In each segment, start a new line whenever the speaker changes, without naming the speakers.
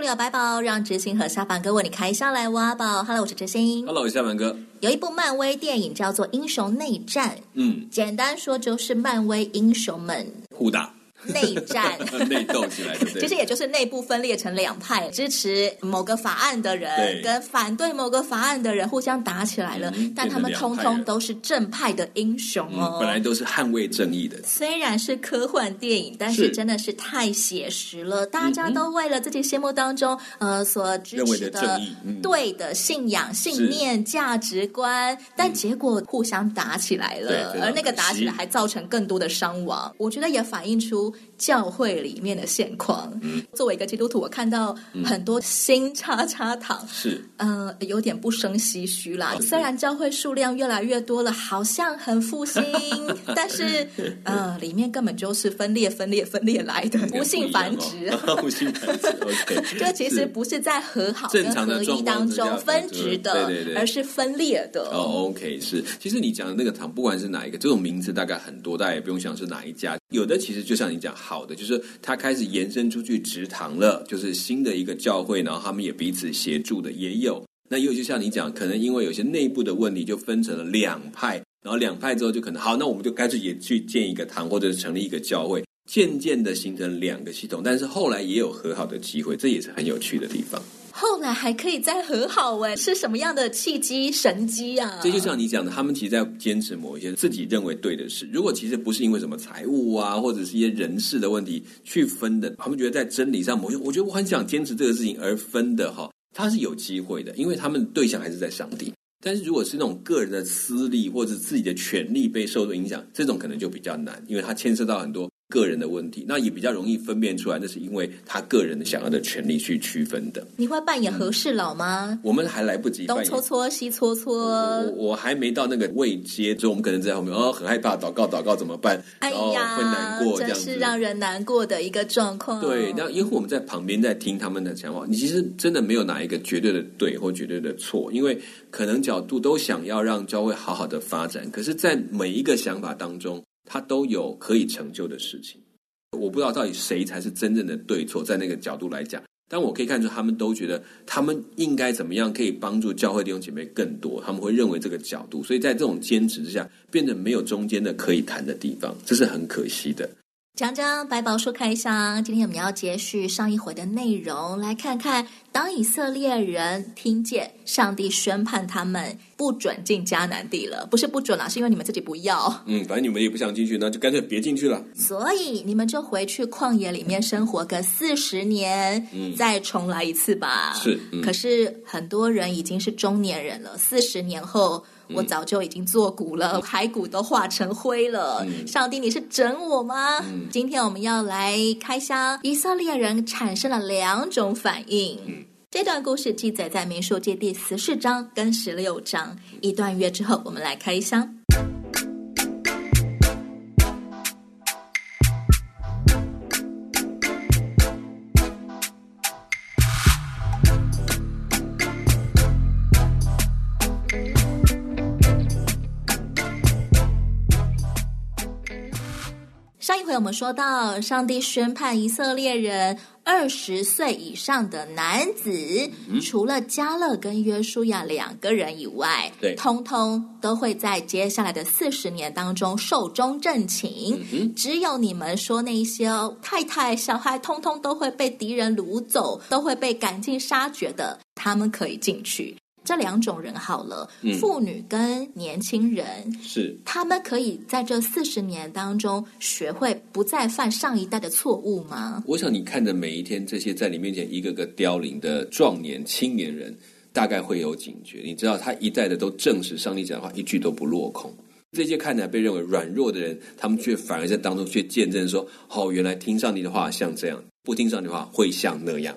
百宝书里有百宝，让知心和下凡哥为你开箱来挖宝。Hello，我是知心。
Hello，我是下凡哥。
有一部漫威电影叫做《英雄内战》，
嗯，
简单说就是漫威英雄们
互打。
内战，
内斗起来，对不对？
其实也就是内部分裂成两派，支持某个法案的人跟反对某个法案的人互相打起来了。嗯、但他们通通都是正派的英雄哦，
嗯、本来都是捍卫正义的。
虽然是科幻电影，但是真的是太写实了。大家都为了自己心目当中呃所支持的，对的信仰、信念、价值观，但结果互相打起来了，而那个打起来还造成更多的伤亡。我觉得也反映出。教会里面的现况，嗯，作为一个基督徒，我看到很多新叉叉堂，
是，
呃，有点不生唏嘘啦。虽然教会数量越来越多了，好像很复兴，但是，呃，里面根本就是分裂、分裂、分裂来的，不幸繁殖，
不 幸繁殖。OK，
这其实不是在和好跟合一当中分殖的，对对对，而是分裂的。
哦，OK，是。其实你讲的那个堂，不管是哪一个，这种名字大概很多，大家也不用想是哪一家。有的其实就像你讲，好的就是他开始延伸出去直堂了，就是新的一个教会，然后他们也彼此协助的也有。那又就像你讲，可能因为有些内部的问题，就分成了两派，然后两派之后就可能好，那我们就开始也去建一个堂，或者是成立一个教会，渐渐的形成两个系统。但是后来也有和好的机会，这也是很有趣的地方。
后来还可以再和好哎，是什么样的契机神机啊？
这就像你讲的，他们其实在坚持某一些自己认为对的事。如果其实不是因为什么财务啊，或者是一些人事的问题去分的，他们觉得在真理上某些，我觉得我很想坚持这个事情而分的哈，他是有机会的，因为他们对象还是在上帝。但是如果是那种个人的私利或者自己的权利被受到影响，这种可能就比较难，因为他牵涉到很多。个人的问题，那也比较容易分辨出来，那是因为他个人的想要的权利去区分的。
你会扮演和事佬吗？
嗯、我们还来不及
东搓搓西搓搓，
我我还没到那个位阶，所以我们可能在后面哦，很害怕，祷告祷告怎么办？
哎呀，会难过，真是让人难过的一个状况。
对，那因为我们在旁边在听他们的讲话，你其实真的没有哪一个绝对的对或绝对的错，因为可能角度都想要让教会好好的发展，可是，在每一个想法当中。他都有可以成就的事情，我不知道到底谁才是真正的对错，在那个角度来讲，但我可以看出他们都觉得他们应该怎么样可以帮助教会弟兄姐妹更多，他们会认为这个角度，所以在这种坚持之下，变得没有中间的可以谈的地方，这是很可惜的。
江江百宝书开箱，今天我们要接续上一回的内容，来看看当以色列人听见上帝宣判他们不准进迦南地了，不是不准啦，是因为你们自己不要。
嗯，反正你们也不想进去，那就干脆别进去了。
所以你们就回去旷野里面生活个四十年，嗯，再重来一次吧。
是，嗯，
可是很多人已经是中年人了，四十年后。我早就已经作古了，骸骨都化成灰了。嗯、上帝，你是整我吗？嗯、今天我们要来开箱，以色列人产生了两种反应。嗯、这段故事记载在民数记第十四章跟十六章。一段月之后，我们来开箱。我们说到，上帝宣判以色列人二十岁以上的男子，嗯、除了加勒跟约书亚两个人以外，
对，
通通都会在接下来的四十年当中寿终正寝。嗯、只有你们说那些太太、小孩，通通都会被敌人掳走，都会被赶尽杀绝的，他们可以进去。这两种人好了，嗯、妇女跟年轻人
是
他们可以在这四十年当中学会不再犯上一代的错误吗？
我想你看着每一天这些在你面前一个个凋零的壮年青年人，大概会有警觉。你知道，他一代的都证实上帝讲的话一句都不落空。这些看起来被认为软弱的人，他们却反而在当中却见证说：“哦，原来听上帝的话像这样，不听上帝的话会像那样。”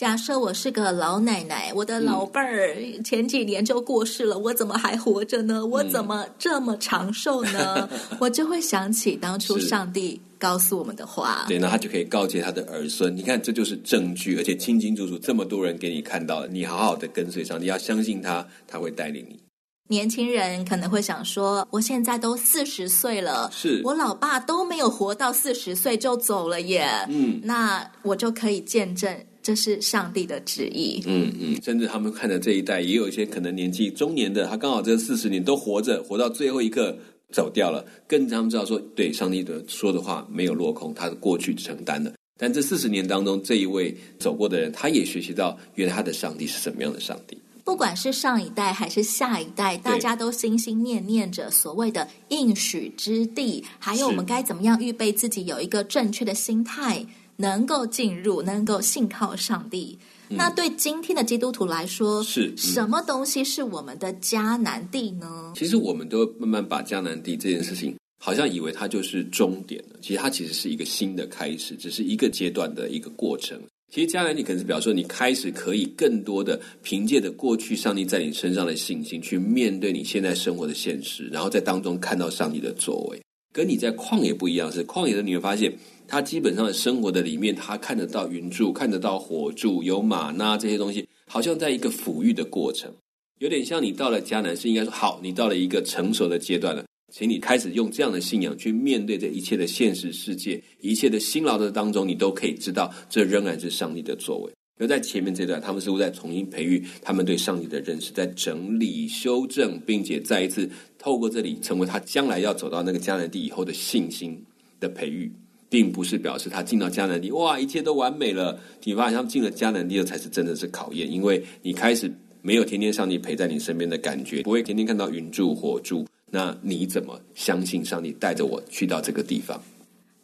假设我是个老奶奶，我的老伴儿前几年就过世了，嗯、我怎么还活着呢？我怎么这么长寿呢？嗯、我就会想起当初上帝告诉我们的话。
对，那他就可以告诫他的儿孙：你看，这就是证据，而且清清楚楚，这么多人给你看到了，你好好的跟随上帝，要相信他，他会带领你。
年轻人可能会想说：我现在都四十岁了，
是
我老爸都没有活到四十岁就走了耶。嗯，那我就可以见证。这是上帝的旨意。
嗯嗯，甚至他们看着这一代，也有一些可能年纪中年的，他刚好这四十年都活着，活到最后一刻走掉了，更他们知道说，对上帝的说的话没有落空，他的过去承担的。但这四十年当中，这一位走过的人，他也学习到，原来他的上帝是什么样的上帝。
不管是上一代还是下一代，大家都心心念念着所谓的应许之地，还有我们该怎么样预备自己，有一个正确的心态。能够进入，能够信靠上帝。嗯、那对今天的基督徒来说，
是、嗯、
什么东西是我们的迦南地呢？
其实我们都慢慢把迦南地这件事情，好像以为它就是终点了。其实它其实是一个新的开始，只是一个阶段的一个过程。其实迦南地可能是表示说，你开始可以更多的凭借着过去上帝在你身上的信心，去面对你现在生活的现实，然后在当中看到上帝的作为。跟你在旷野不一样，是旷野的你会发现。他基本上的生活的里面，他看得到云柱，看得到火柱，有玛纳这些东西，好像在一个抚育的过程，有点像你到了迦南，是应该说好，你到了一个成熟的阶段了，请你开始用这样的信仰去面对这一切的现实世界，一切的辛劳的当中，你都可以知道，这仍然是上帝的作为。而在前面这段，他们似乎在重新培育他们对上帝的认识，在整理、修正，并且再一次透过这里，成为他将来要走到那个迦南地以后的信心的培育。并不是表示他进到迦南地，哇，一切都完美了。你发现他们进了迦南地，了才是真的是考验，因为你开始没有天天上帝陪在你身边的感觉，不会天天看到云柱火柱，那你怎么相信上帝带着我去到这个地方？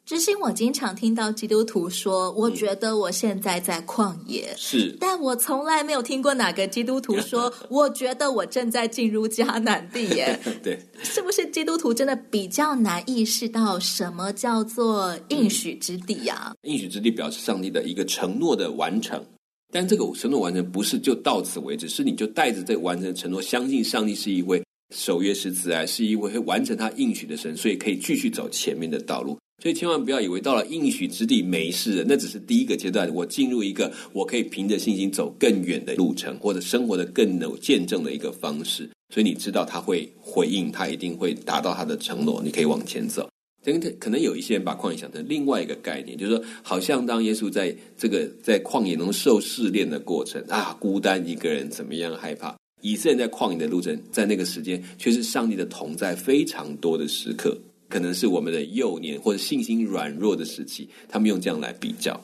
之心我经常听到基督徒说：“我觉得我现在在旷野。”
是，
但我从来没有听过哪个基督徒说：“我觉得我正在进入迦南地。”耶，
对，
是不是基督徒真的比较难意识到什么叫做应许之地呀、啊？
应许之地表示上帝的一个承诺的完成，但这个承诺完成不是就到此为止，是你就带着这个完成的承诺，相信上帝是一位守约是慈爱，是一位会完成他应许的神，所以可以继续走前面的道路。所以千万不要以为到了应许之地没事了，那只是第一个阶段。我进入一个我可以凭着信心走更远的路程，或者生活的更有见证的一个方式。所以你知道他会回应，他一定会达到他的承诺，你可以往前走。可能有一些人把旷野想成另外一个概念，就是说，好像当耶稣在这个在旷野中受试炼的过程啊，孤单一个人怎么样害怕？以色列在旷野的路程，在那个时间却是上帝的同在非常多的时刻。可能是我们的幼年或者信心软弱的时期，他们用这样来比较。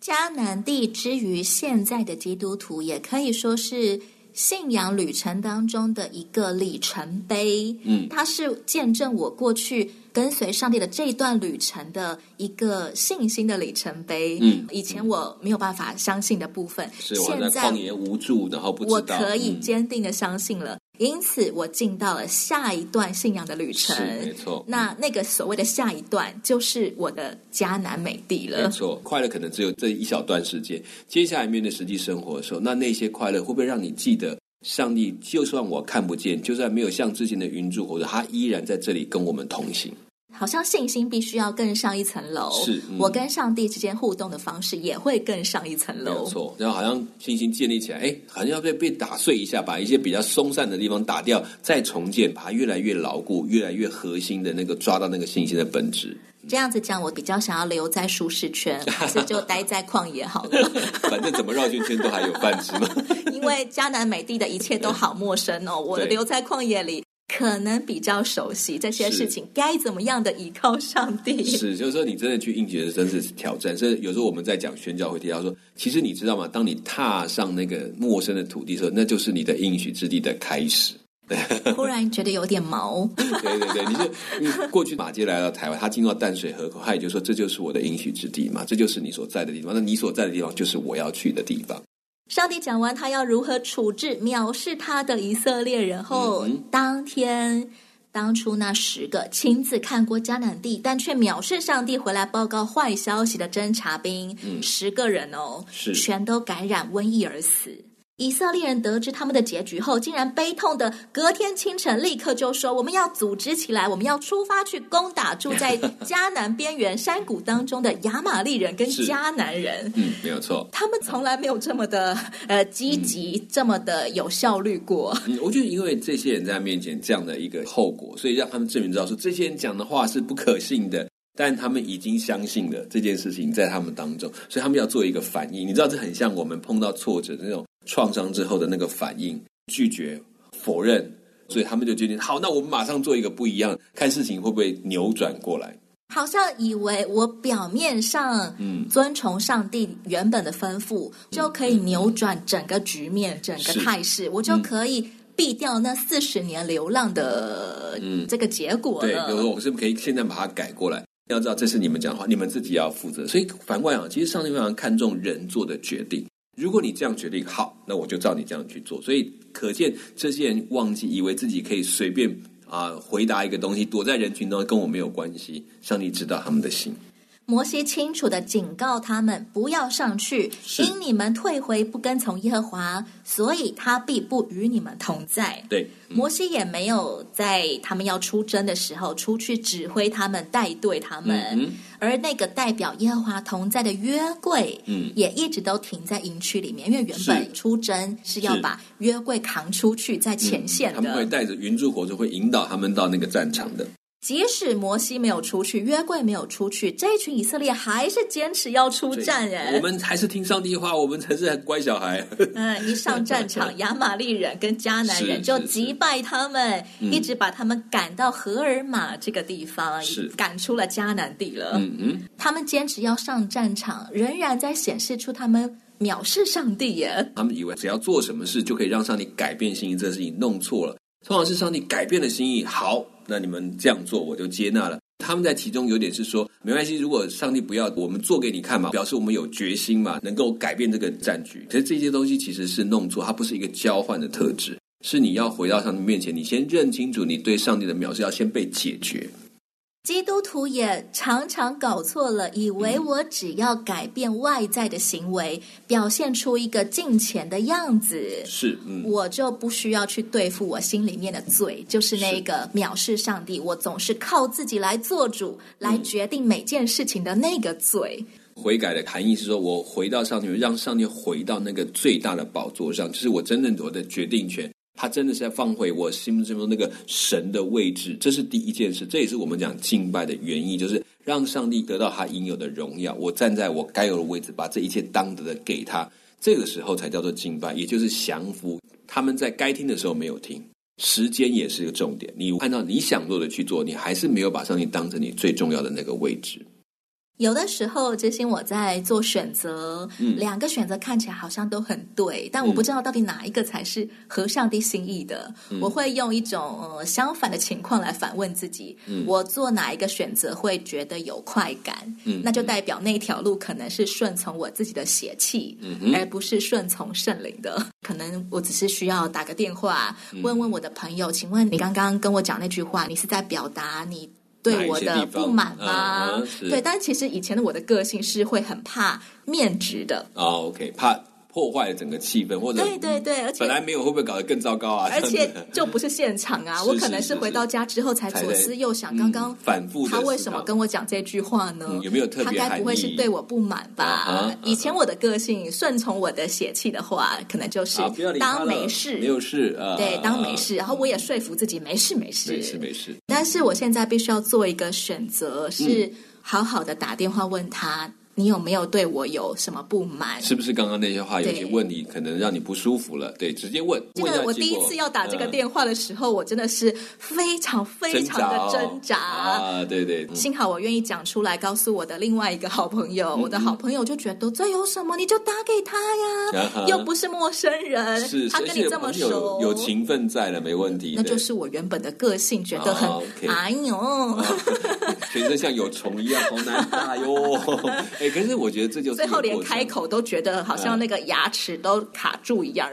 迦南地之于现在的基督徒，也可以说是信仰旅程当中的一个里程碑。嗯，它是见证我过去。跟随上帝的这一段旅程的一个信心的里程碑。嗯，以前我没有办法相信的部分，
是现在旷野无助，然后不知道
我可以坚定的相信了，嗯、因此我进到了下一段信仰的旅程。
没错，
那那个所谓的下一段，就是我的迦南美地了。
没错，快乐可能只有这一小段时间，接下来面对实际生活的时候，那那些快乐会不会让你记得？上帝就算我看不见，就算没有像之前的云柱，或者他依然在这里跟我们同行。
好像信心必须要更上一层楼，
是、嗯、
我跟上帝之间互动的方式也会更上一层
楼。没错，然后好像信心建立起来，哎，好像要被被打碎一下，把一些比较松散的地方打掉，再重建，把它越来越牢固，越来越核心的那个抓到那个信心的本质。
这样子讲，我比较想要留在舒适圈，还是就待在旷野好了。
反正怎么绕圈圈都还有饭吃嘛。
因为迦南美地的一切都好陌生哦，我留在旷野里。可能比较熟悉这些事情，该怎么样的依靠上帝？
是，就是说你真的去应许的，真是挑战。所以有时候我们在讲宣教会提到说，其实你知道吗？当你踏上那个陌生的土地的时候，那就是你的应许之地的开始。
突然觉得有点毛。
对对对，你就你过去马街来到台湾，他进到淡水河口，他也就说这就是我的应许之地嘛，这就是你所在的地方。那你所在的地方就是我要去的地方。
上帝讲完他要如何处置藐视他的以色列人后，当天当初那十个亲自看过迦南地，但却藐视上帝回来报告坏消息的侦察兵，嗯，十个人哦，
是。
全都感染瘟疫而死。以色列人得知他们的结局后，竟然悲痛的隔天清晨立刻就说：“我们要组织起来，我们要出发去攻打住在 迦南边缘山谷当中的亚玛力人跟迦南人。”
嗯，没有错，
他们从来没有这么的呃积极，嗯、这么的有效率过。
嗯，我觉得因为这些人在他面前这样的一个后果，所以让他们证明知道说这些人讲的话是不可信的。但他们已经相信了这件事情在他们当中，所以他们要做一个反应。你知道，这很像我们碰到挫折那种。创伤之后的那个反应，拒绝、否认，所以他们就决定：好，那我们马上做一个不一样，看事情会不会扭转过来。
好像以为我表面上嗯遵从上帝原本的吩咐，嗯、就可以扭转整个局面、嗯、整个态势，我就可以避掉那四十年流浪的嗯这个结果了。
对，比如说我是不是可以现在把它改过来？要知道这是你们讲的话，你们自己要负责。所以反过来讲，其实上帝非常看重人做的决定。如果你这样决定好，那我就照你这样去做。所以可见这些人忘记，以为自己可以随便啊、回答一个东西，躲在人群中跟我没有关系。上帝知道他们的心。
摩西清楚的警告他们不要上去，因你们退回不跟从耶和华，所以他必不与你们同在。
对，
嗯、摩西也没有在他们要出征的时候出去指挥他们带队他们，嗯、而那个代表耶和华同在的约柜，嗯，也一直都停在营区里面，因为原本出征是要把约柜扛出去在前线的，
嗯、他们会带着云柱火柱会引导他们到那个战场的。
即使摩西没有出去，约柜没有出去，这一群以色列还是坚持要出战。哎，
我们还是听上帝话，我们才是乖小孩。
嗯，一上战场，亚玛力人跟迦南人就击败他们，一直把他们赶到荷尔玛这个地方，是赶出了迦南地了。嗯嗯，他们坚持要上战场，仍然在显示出他们藐视上帝耶。
他们以为只要做什么事就可以让上帝改变心意，这事情弄错了。通常是上帝改变了心意，好。那你们这样做，我就接纳了。他们在其中有点是说，没关系，如果上帝不要，我们做给你看嘛，表示我们有决心嘛，能够改变这个战局。可是这些东西其实是弄错，它不是一个交换的特质，是你要回到上帝面前，你先认清楚你对上帝的藐视要先被解决。
基督徒也常常搞错了，以为我只要改变外在的行为，嗯、表现出一个敬虔的样子，
是，嗯，
我就不需要去对付我心里面的罪，就是那个藐视上帝，我总是靠自己来做主，来决定每件事情的那个罪。
悔改的含义是说，我回到上帝，让上帝回到那个最大的宝座上，就是我真正我的决定权。他真的是在放回我心目中那个神的位置，这是第一件事，这也是我们讲敬拜的原意，就是让上帝得到他应有的荣耀。我站在我该有的位置，把这一切当得的给他，这个时候才叫做敬拜，也就是降服。他们在该听的时候没有听，时间也是一个重点。你按照你想做的去做，你还是没有把上帝当成你最重要的那个位置。
有的时候，这些我在做选择，嗯、两个选择看起来好像都很对，但我不知道到底哪一个才是合上帝心意的。嗯、我会用一种呃相反的情况来反问自己：嗯、我做哪一个选择会觉得有快感？嗯、那就代表那条路可能是顺从我自己的邪气，嗯、而不是顺从圣灵的。可能我只是需要打个电话，问问我的朋友，请问你刚刚跟我讲那句话，你是在表达你？对我的不满吗？对，但其实以前的我的个性是会很怕面值的。
哦，OK，怕。破坏了整个气氛，或者
对对对，而且
本来没有会不会搞得更糟糕啊？
而且就不是现场啊，我可能是回到家之后才左思右想，刚刚
反复
他为什么跟我讲这句话呢？
有没有特别？
他该不会是对我不满吧？以前我的个性顺从我的血气的话，可能就是当没事，
没有事啊，
对，当没事，然后我也说服自己没事没事
没事没事。
但是我现在必须要做一个选择，是好好的打电话问他。你有没有对我有什么不满？
是不是刚刚那些话有些问你，可能让你不舒服了？对，直接问。
这个我第一次要打这个电话的时候，我真的是非常非常的挣扎
啊！对对，
幸好我愿意讲出来，告诉我的另外一个好朋友。我的好朋友就觉得这有什么，你就打给他呀，又不是陌生人，他跟你这么熟，
有情分在了，没问题。
那就是我原本的个性，觉得很哎呦，
全身像有虫一样，好难打哟。可是我觉得这就是
最后连开口都觉得好像那个牙齿都卡住一样，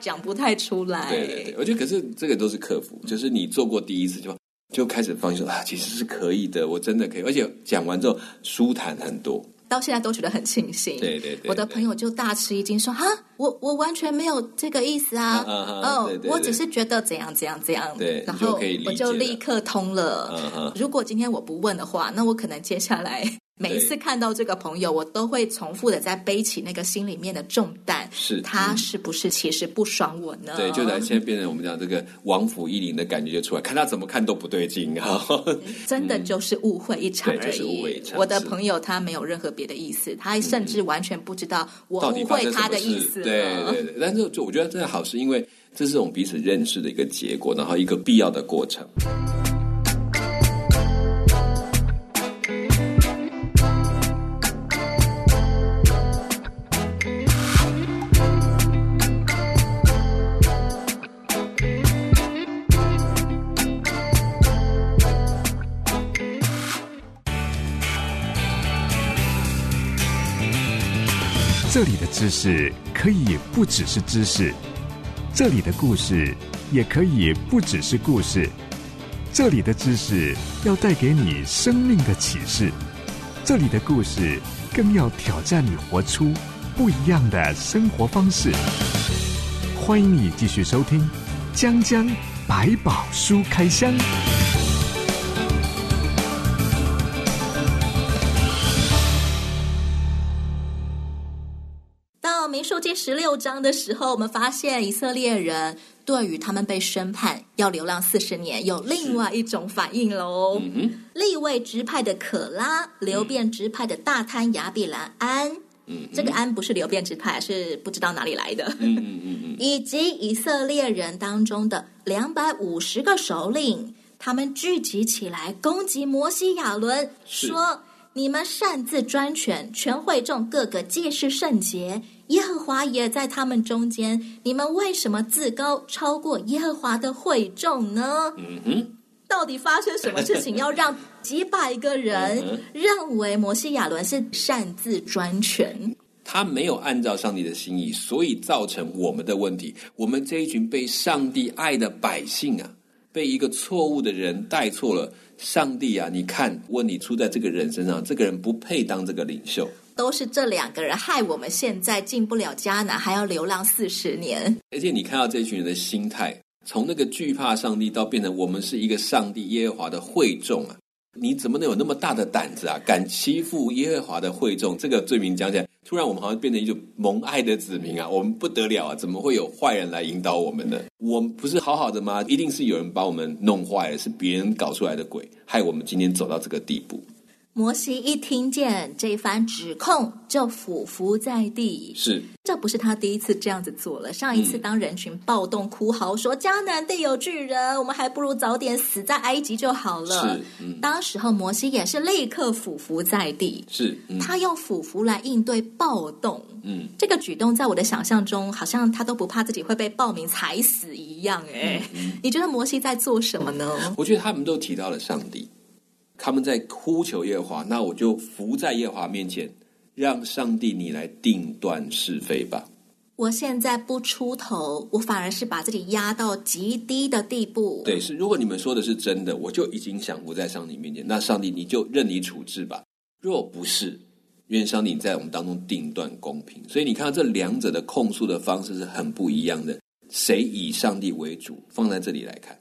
讲不太出来。
对对对，我觉得可是这个都是克服，就是你做过第一次就就开始放心说啊，其实是可以的，我真的可以，而且讲完之后舒坦很多。
到现在都觉得很庆幸。
对对对，
我的朋友就大吃一惊说：“哈，我我完全没有这个意思啊！哦，我只是觉得怎样怎样怎样。”
对，
然后我就立刻通了。如果今天我不问的话，那我可能接下来。每一次看到这个朋友，我都会重复的在背起那个心里面的重担。
是
他是不是其实不爽我呢？
对，就在现在变成我们讲这个王府一林的感觉就出来，看他怎么看都不对劲啊！
真的就是误会一场而已。我的朋友他没有任何别的意思，他甚至完全不知道我误会他的意思。
对对对，但是就我觉得这个好，是因为这是我们彼此认识的一个结果，然后一个必要的过程。
知识可以不只是知识，这里的故事也可以不只是故事，这里的知识要带给你生命的启示，这里的故事更要挑战你活出不一样的生活方式。欢迎你继续收听《江江百宝书开箱》。
十六章的时候，我们发现以色列人对于他们被宣判要流浪四十年，有另外一种反应喽。嗯、利未支派的可拉，流便支派的大坍亚比兰安，嗯、这个安不是流便支派，是不知道哪里来的。嗯嗯嗯、以及以色列人当中的两百五十个首领，他们聚集起来攻击摩西亚伦，说。你们擅自专权，全会众各个既是圣洁，耶和华也在他们中间。你们为什么自高超过耶和华的会众呢？嗯哼，到底发生什么事情，要让几百个人认为摩西亚伦是擅自专权？
他没有按照上帝的心意，所以造成我们的问题。我们这一群被上帝爱的百姓啊，被一个错误的人带错了。上帝啊，你看问题出在这个人身上，这个人不配当这个领袖，
都是这两个人害我们现在进不了迦南，还要流浪四十年。
而且你看到这群人的心态，从那个惧怕上帝到变成我们是一个上帝耶和华的会众啊。你怎么能有那么大的胆子啊？敢欺负耶和华的会众？这个罪名讲起来，突然我们好像变成一种蒙爱的子民啊！我们不得了啊！怎么会有坏人来引导我们呢？我们不是好好的吗？一定是有人把我们弄坏了，是别人搞出来的鬼，害我们今天走到这个地步。
摩西一听见这番指控，就俯伏在地。
是，
这不是他第一次这样子做了。上一次，当人群暴动哭嚎说“迦南地有巨人，我们还不如早点死在埃及就好了”，是，嗯，当时候摩西也是立刻俯伏在地。
是，
嗯，他用俯伏来应对暴动。嗯，这个举动在我的想象中，好像他都不怕自己会被暴民踩死一样。哎，嗯，你觉得摩西在做什么呢？
我觉得他们都提到了上帝。他们在呼求耶和华，那我就伏在耶和华面前，让上帝你来定断是非吧。
我现在不出头，我反而是把自己压到极低的地步。
对，是如果你们说的是真的，我就已经想伏在上帝面前，那上帝你就任你处置吧。若不是，愿上帝在我们当中定断公平。所以你看到这两者的控诉的方式是很不一样的，谁以上帝为主？放在这里来看。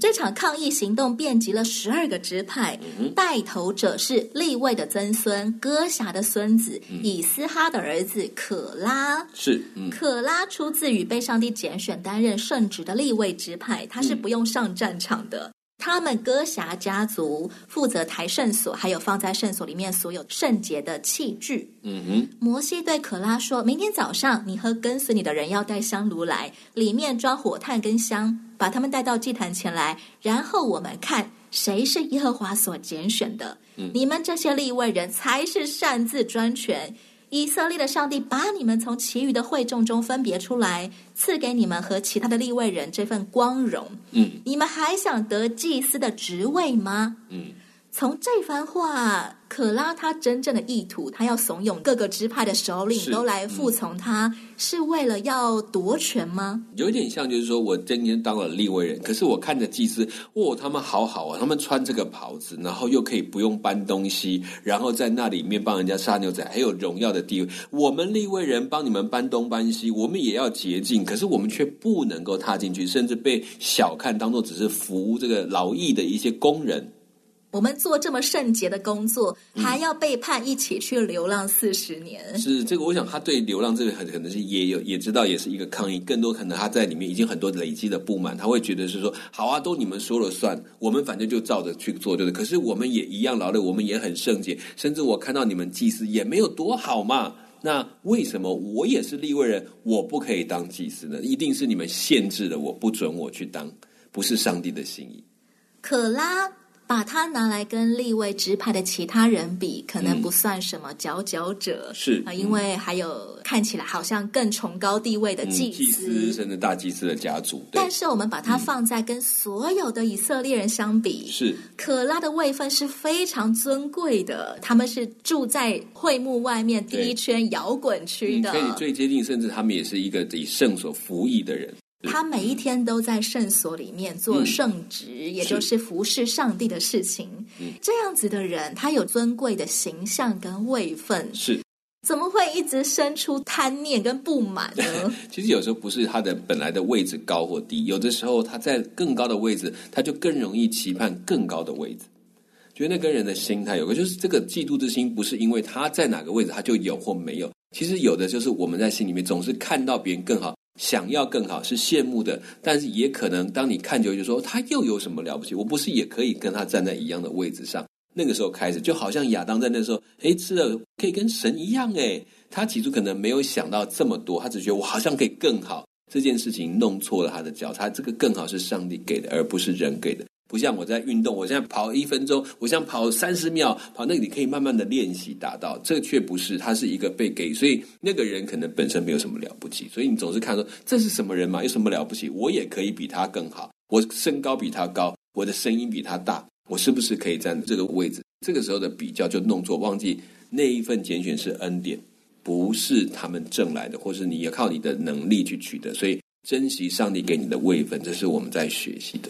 这场抗议行动遍及了十二个支派，嗯、带头者是立位的曾孙哥辖的孙子、嗯、以斯哈的儿子可拉。
是，
嗯、可拉出自于被上帝拣选担任圣职的立位支派，他是不用上战场的。嗯他们哥辖家族负责抬圣所，还有放在圣所里面所有圣洁的器具。嗯哼。摩西对可拉说：“明天早上，你和跟随你的人要带香炉来，里面装火炭跟香，把他们带到祭坛前来，然后我们看谁是耶和华所拣选的。嗯。你们这些立位人才是擅自专权。”以色列的上帝把你们从其余的会众中分别出来，赐给你们和其他的立位人这份光荣。嗯，你们还想得祭司的职位吗？嗯，从这番话，可拉他真正的意图，他要怂恿各个支派的首领都来服从他，是，嗯、是为了要夺权吗？
有点像，就是说我今天当了立位人，可是我看着祭司，哇，他们好好啊，他们穿这个袍子，然后又可以不用搬东西，然后在那里面帮人家杀牛仔，还有荣耀的地位。我们立位人帮你们搬东搬西，我们也要洁净，可是我们却不能够踏进去，甚至被小看，当做只是服务这个劳役的一些工人。
我们做这么圣洁的工作，还要被判一起去流浪四十年。
嗯、是这个，我想他对流浪这个很可能是也有也知道，也是一个抗议。更多可能他在里面已经很多累积的不满，他会觉得是说，好啊，都你们说了算，我们反正就照着去做，对不对？可是我们也一样劳累，我们也很圣洁，甚至我看到你们祭司也没有多好嘛。那为什么我也是利未人，我不可以当祭司呢？一定是你们限制了我，不准我去当，不是上帝的心意。
可拉。把它拿来跟立位直派的其他人比，可能不算什么佼佼者，
是。
啊，因为还有看起来好像更崇高地位的祭司，嗯、祭司
甚至大祭司的家族。
但是我们把它放在跟所有的以色列人相比，
是。
可拉的位分是非常尊贵的，他们是住在会幕外面第一圈摇滚区的，
可以最接近，甚至他们也是一个以圣所服役的人。
他每一天都在圣所里面做圣职，嗯、也就是服侍上帝的事情。
嗯、
这样子的人，他有尊贵的形象跟位分，
是
怎么会一直生出贪念跟不满呢？
其实有时候不是他的本来的位置高或低，有的时候他在更高的位置，他就更容易期盼更高的位置。觉得那跟人的心态有个，就是这个嫉妒之心，不是因为他在哪个位置他就有或没有。其实有的就是我们在心里面总是看到别人更好。想要更好是羡慕的，但是也可能当你看久就说他又有什么了不起？我不是也可以跟他站在一样的位置上？那个时候开始，就好像亚当在那时候，诶，吃了可以跟神一样，诶，他起初可能没有想到这么多，他只觉得我好像可以更好。这件事情弄错了他的脚，他这个更好是上帝给的，而不是人给的。不像我在运动，我现在跑一分钟，我想跑三十秒，跑那个你可以慢慢的练习达到，这却不是，他是一个被给，所以那个人可能本身没有什么了不起，所以你总是看说这是什么人嘛，有什么了不起？我也可以比他更好，我身高比他高，我的声音比他大，我是不是可以站这个位置？这个时候的比较就弄错，忘记那一份拣选是恩典，不是他们挣来的，或是你要靠你的能力去取得，所以珍惜上帝给你的位分，这是我们在学习的。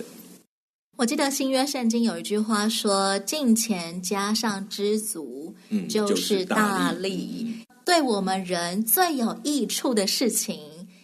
我记得新约圣经有一句话说：“金钱加上知足，就是大利。”对我们人最有益处的事情，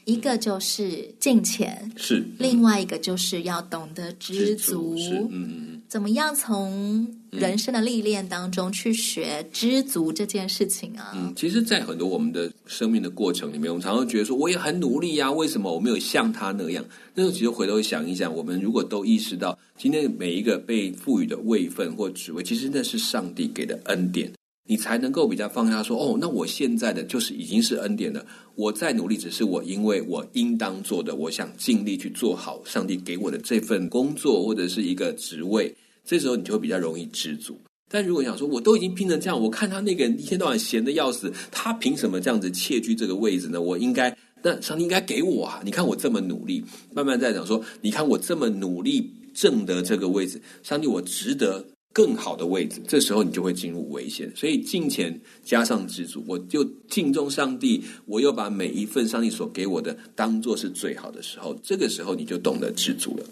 一个就是进钱，
是
另外一个就是要懂得知足。
嗯。
怎么样从人生的历练当中去学知足这件事情啊？
嗯，其实，在很多我们的生命的过程里面，我们常常觉得说，我也很努力呀，为什么我没有像他那样？那时候其实回头想一想，我们如果都意识到，今天每一个被赋予的位分或职位，其实那是上帝给的恩典。你才能够比较放下说，哦，那我现在的就是已经是恩典了。我再努力，只是我因为我应当做的，我想尽力去做好上帝给我的这份工作或者是一个职位。这时候你就会比较容易知足。但如果想说，我都已经拼成这样，我看他那个人一天到晚闲得要死，他凭什么这样子窃据这个位置呢？我应该，那上帝应该给我啊！你看我这么努力，慢慢在讲说，你看我这么努力挣得这个位置，上帝我值得。更好的位置，这时候你就会进入危险。所以敬虔加上知足，我就敬重上帝，我又把每一份上帝所给我的当做是最好的时候，这个时候你就懂得知足了。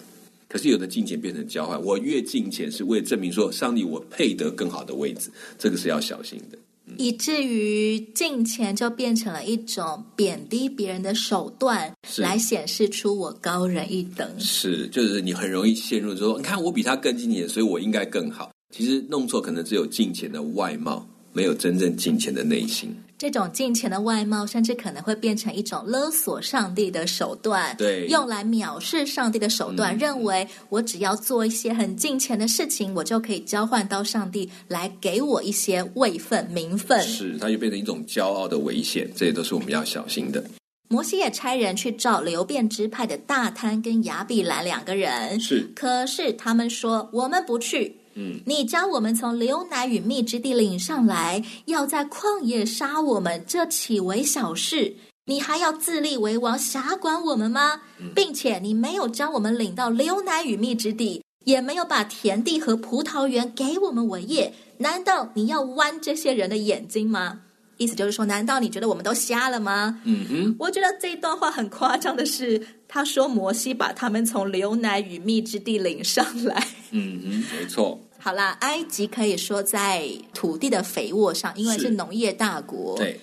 可是有的金钱变成交换，我越进钱是为了证明说上帝我配得更好的位置，这个是要小心的。
嗯、以至于进钱就变成了一种贬低别人的手段，来显示出我高人一等。
是，就是你很容易陷入说，你看我比他更金钱，所以我应该更好。其实弄错可能只有金钱的外貌，没有真正敬虔的内心。
这种敬虔的外貌，甚至可能会变成一种勒索上帝的手段，
对，
用来藐视上帝的手段，嗯、认为我只要做一些很敬虔的事情，我就可以交换到上帝来给我一些位分、名分。
是，它就变成一种骄傲的危险，这些都是我们要小心的。
摩西也差人去找流便支派的大坍跟亚比兰两个人，
是，
可是他们说我们不去。
嗯，
你将我们从流奶与蜜之地领上来，要在旷野杀我们，这岂为小事？你还要自立为王，辖管我们吗？并且你没有将我们领到流奶与蜜之地，也没有把田地和葡萄园给我们为业，难道你要剜这些人的眼睛吗？意思就是说，难道你觉得我们都瞎了吗？
嗯哼，
我觉得这一段话很夸张的是，他说摩西把他们从流奶与蜜之地领上来。
嗯哼，没错。
好啦，埃及可以说在土地的肥沃上，因为是农业大国，
对，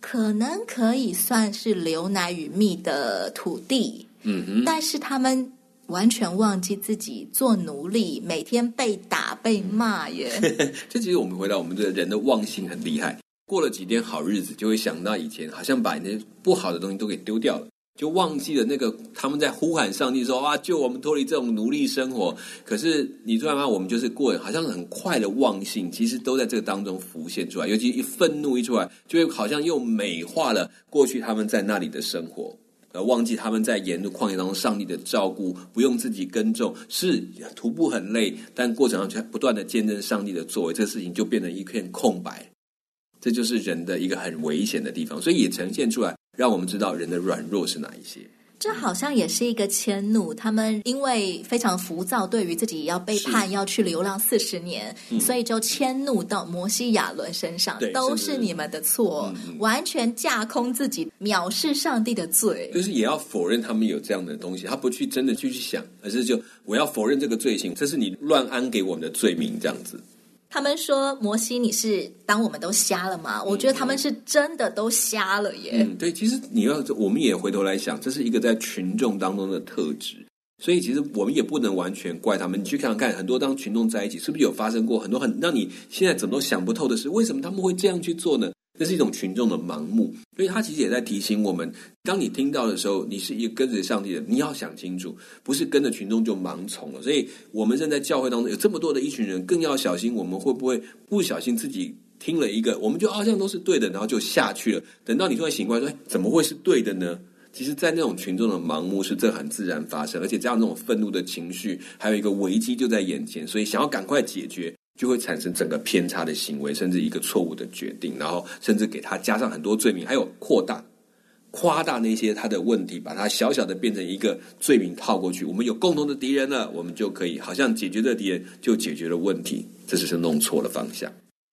可能可以算是流奶与蜜的土地。
嗯哼，
但是他们完全忘记自己做奴隶，每天被打被骂耶。
这其实我们回到我们这个人的忘性很厉害。过了几天好日子，就会想到以前，好像把那些不好的东西都给丢掉了，就忘记了那个他们在呼喊上帝说：“啊，救我们脱离这种奴隶生活。”可是你知道吗？我们就是过好像很快的忘性，其实都在这个当中浮现出来。尤其一愤怒一出来，就会好像又美化了过去他们在那里的生活，而忘记他们在沿路旷野当中上帝的照顾，不用自己耕种，是徒步很累，但过程上却不断的见证上帝的作为，这事情就变成一片空白。这就是人的一个很危险的地方，所以也呈现出来，让我们知道人的软弱是哪一些。
这好像也是一个迁怒，他们因为非常浮躁，对于自己要背叛，要去流浪四十年，嗯，所以就迁怒到摩西亚伦身上，都是你们的错，完全架空自己，藐视上帝的罪。
就是也要否认他们有这样的东西，他不去真的去去想，而是就我要否认这个罪行，这是你乱安给我们的罪名，这样子。
他们说：“摩西，你是当我们都瞎了吗？”我觉得他们是真的都瞎了耶。
嗯，对，其实你要，我们也回头来想，这是一个在群众当中的特质，所以其实我们也不能完全怪他们。你去看看，很多当群众在一起，是不是有发生过很多很让你现在怎么都想不透的事？为什么他们会这样去做呢？这是一种群众的盲目，所以他其实也在提醒我们：当你听到的时候，你是一个跟着上帝的，你要想清楚，不是跟着群众就盲从了。所以，我们现在教会当中有这么多的一群人，更要小心，我们会不会不小心自己听了一个，我们就好像都是对的，然后就下去了。等到你突然醒过来说：“哎，怎么会是对的呢？”其实，在那种群众的盲目，是这很自然发生，而且这样那种愤怒的情绪，还有一个危机就在眼前，所以想要赶快解决。就会产生整个偏差的行为，甚至一个错误的决定，然后甚至给他加上很多罪名，还有扩大、夸大那些他的问题，把他小小的变成一个罪名套过去。我们有共同的敌人了，我们就可以好像解决这敌人，就解决了问题。这只是弄错了方向。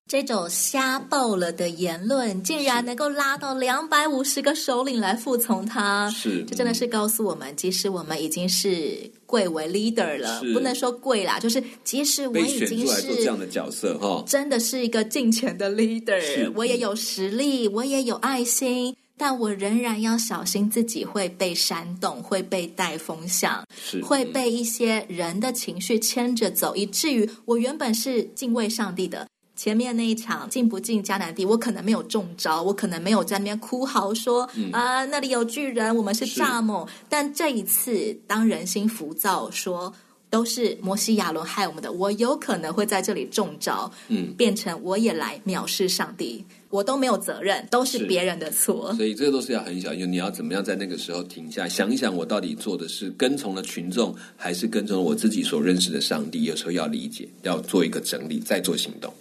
这种瞎爆了的言论，竟然能够拉到两百五十个首领来服从他，
是，
这真的是告诉我们，即使我们已经是贵为 leader 了，不能说贵啦，就是即使我已经是
这样的角色哈，
真的是一个敬虔的 leader，我也有实力，我也有爱心，但我仍然要小心自己会被煽动，会被带风向，
是
会被一些人的情绪牵着走，以至于我原本是敬畏上帝的。前面那一场进不进迦南地，我可能没有中招，我可能没有在那边哭嚎说、嗯、啊，那里有巨人，我们是蚱蜢。但这一次，当人心浮躁，说都是摩西亚伦害我们的，我有可能会在这里中招，
嗯，
变成我也来藐视上帝，我都没有责任，都是别人的错。
所以这个都是要很小心，你要怎么样在那个时候停下，想一想，我到底做的是跟从了群众，还是跟从了我自己所认识的上帝？有时候要理解，要做一个整理，再做行动。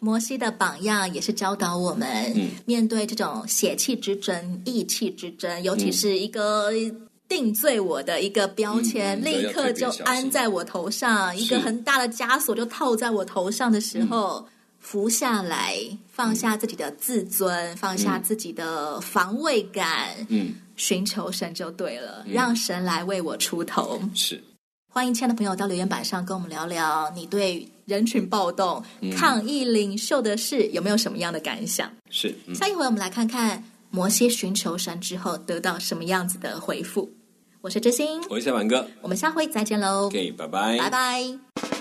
摩西的榜样也是教导我们，嗯、面对这种血气之争、义气之争，尤其是一个定罪我的一个标签，嗯、立刻就安在我头上，一个很大的枷锁就套在我头上的时候，服下来，放下自己的自尊，放下自己的防卫感，
嗯，
寻求神就对了，嗯、让神来为我出头。
是。
欢迎亲爱的朋友到留言板上跟我们聊聊，你对人群暴动、嗯、抗议领袖的事有没有什么样的感想？
是，
嗯、下一回我们来看看摩西寻求神之后得到什么样子的回复。我是知心，
我是小满哥，
我们下回再见喽。
OK，拜拜，
拜拜。